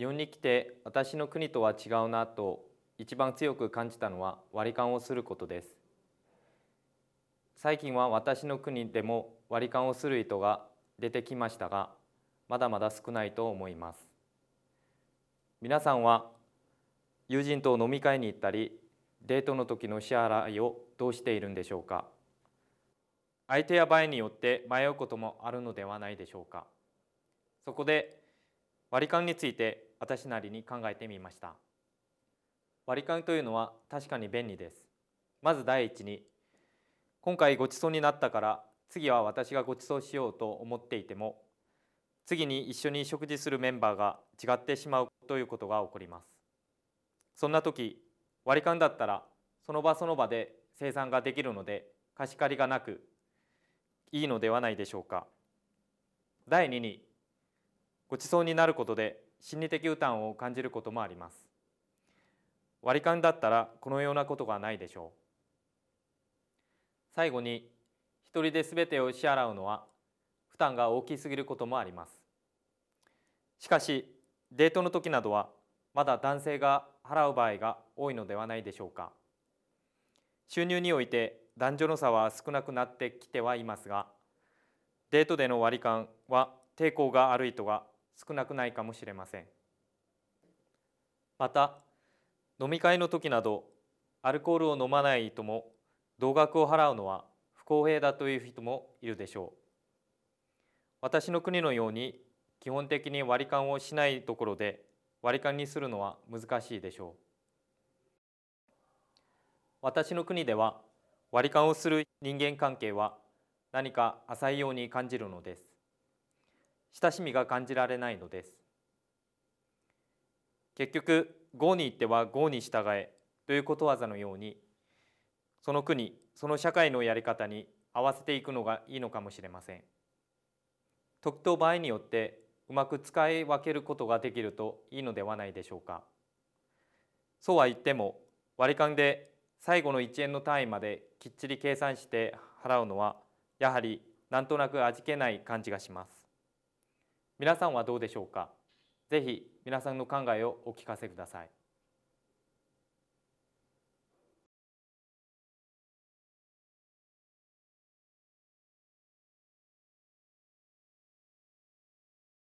日本に来て私の国とは違うなと一番強く感じたのは割り勘をすることです。最近は私の国でも割り勘をする人が出てきましたがまだまだ少ないと思います。皆さんは友人と飲み会に行ったりデートの時の支払いをどうしているんでしょうか。相手や場合によって迷うこともあるのではないでしょうか。そこで割り勘について私なりに考えてみました。割り勘というのは確かに便利です。まず第一に今回ごちそうになったから次は私がごちそうしようと思っていても次に一緒に食事するメンバーが違ってしまうということが起こります。そんな時割り勘だったらその場その場で生産ができるので貸し借りがなくいいのではないでしょうか。第2にごちそうになることで心理的負担を感じることもあります。割り勘だったらこのようなことがないでしょう。最後に一人で全てを支払うのは負担が大きすぎることもあります。しかしデートの時などはまだ男性が払う場合が多いのではないでしょうか。収入において男女の差は少なくなってきてはいますがデートでの割り勘は抵抗がある人が少なくないかもしれません。また飲み会の時などアルコールを飲まない人も同額を払うのは不公平だという人もいるでしょう。私の国のように基本的に割り勘をしないところで割り勘にするのは難しいでしょう。私の国では割り勘をする人間関係は何か浅いように感じるのです。親しみが感じられないのです。結局郷に行っては郷に従えということわざのようにその国その社会のやり方に合わせていくのがいいのかもしれません。時と場合によってうまく使い分けることができるといいのではないでしょうか。そうは言っても割り勘で最後の1円の単位まできっちり計算して払うのはやはりなんとなく味気ない感じがします。皆さんはどうでしょうか？ぜひ皆さんの考えをお聞かせください。